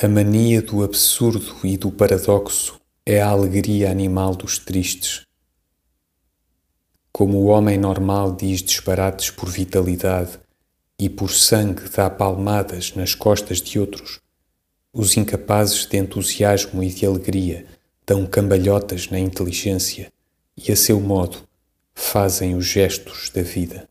A mania do absurdo e do paradoxo é a alegria animal dos tristes. Como o homem normal diz disparates por vitalidade e por sangue dá palmadas nas costas de outros, os incapazes de entusiasmo e de alegria dão cambalhotas na inteligência e, a seu modo, fazem os gestos da vida.